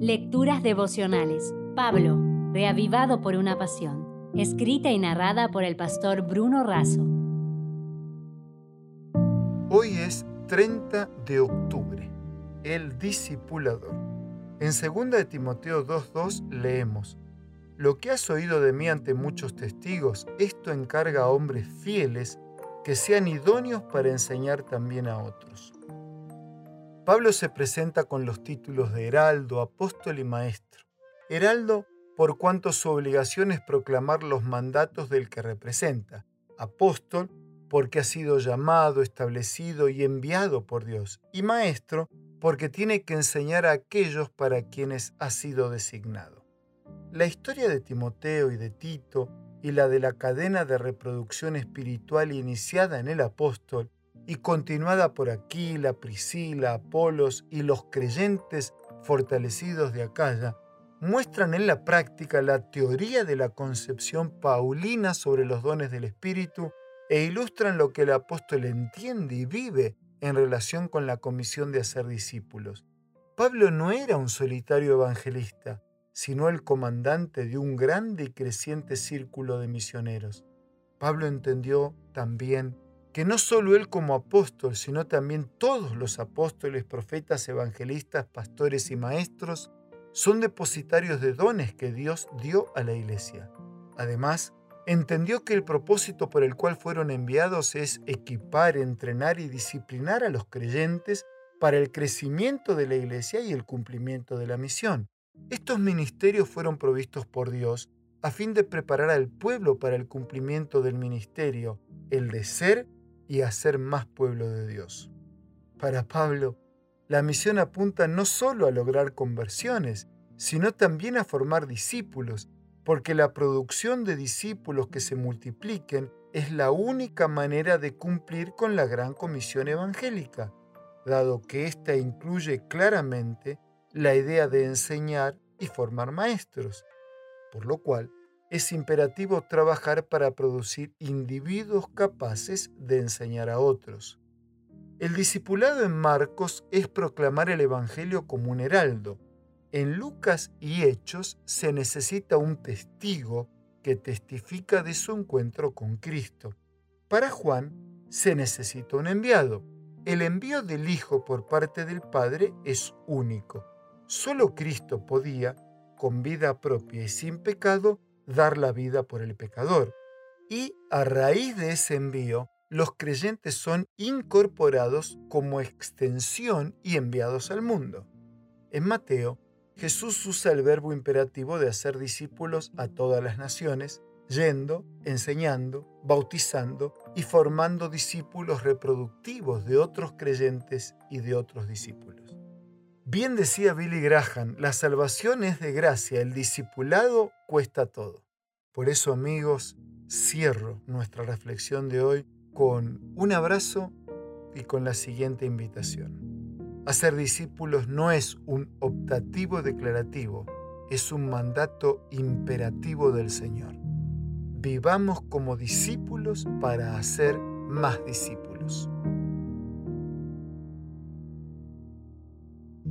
Lecturas devocionales. Pablo, reavivado por una pasión. Escrita y narrada por el pastor Bruno Razo. Hoy es 30 de octubre, el discipulador. En 2 de Timoteo 2.2 leemos, Lo que has oído de mí ante muchos testigos, esto encarga a hombres fieles que sean idóneos para enseñar también a otros. Pablo se presenta con los títulos de heraldo, apóstol y maestro. Heraldo por cuanto su obligación es proclamar los mandatos del que representa. Apóstol porque ha sido llamado, establecido y enviado por Dios. Y maestro porque tiene que enseñar a aquellos para quienes ha sido designado. La historia de Timoteo y de Tito y la de la cadena de reproducción espiritual iniciada en el apóstol y continuada por Aquila, Priscila, Apolos y los creyentes fortalecidos de Acaya, muestran en la práctica la teoría de la concepción paulina sobre los dones del Espíritu e ilustran lo que el apóstol entiende y vive en relación con la comisión de hacer discípulos. Pablo no era un solitario evangelista, sino el comandante de un grande y creciente círculo de misioneros. Pablo entendió también que no solo él como apóstol, sino también todos los apóstoles, profetas, evangelistas, pastores y maestros son depositarios de dones que Dios dio a la iglesia. Además, entendió que el propósito por el cual fueron enviados es equipar, entrenar y disciplinar a los creyentes para el crecimiento de la iglesia y el cumplimiento de la misión. Estos ministerios fueron provistos por Dios a fin de preparar al pueblo para el cumplimiento del ministerio, el de ser y hacer más pueblo de Dios. Para Pablo, la misión apunta no solo a lograr conversiones, sino también a formar discípulos, porque la producción de discípulos que se multipliquen es la única manera de cumplir con la gran comisión evangélica, dado que ésta incluye claramente la idea de enseñar y formar maestros, por lo cual es imperativo trabajar para producir individuos capaces de enseñar a otros. El discipulado en Marcos es proclamar el Evangelio como un heraldo. En Lucas y Hechos se necesita un testigo que testifica de su encuentro con Cristo. Para Juan se necesita un enviado. El envío del Hijo por parte del Padre es único. Solo Cristo podía, con vida propia y sin pecado, dar la vida por el pecador. Y a raíz de ese envío, los creyentes son incorporados como extensión y enviados al mundo. En Mateo, Jesús usa el verbo imperativo de hacer discípulos a todas las naciones, yendo, enseñando, bautizando y formando discípulos reproductivos de otros creyentes y de otros discípulos. Bien decía Billy Graham, la salvación es de gracia, el discipulado cuesta todo. Por eso amigos, cierro nuestra reflexión de hoy con un abrazo y con la siguiente invitación. Hacer discípulos no es un optativo declarativo, es un mandato imperativo del Señor. Vivamos como discípulos para hacer más discípulos.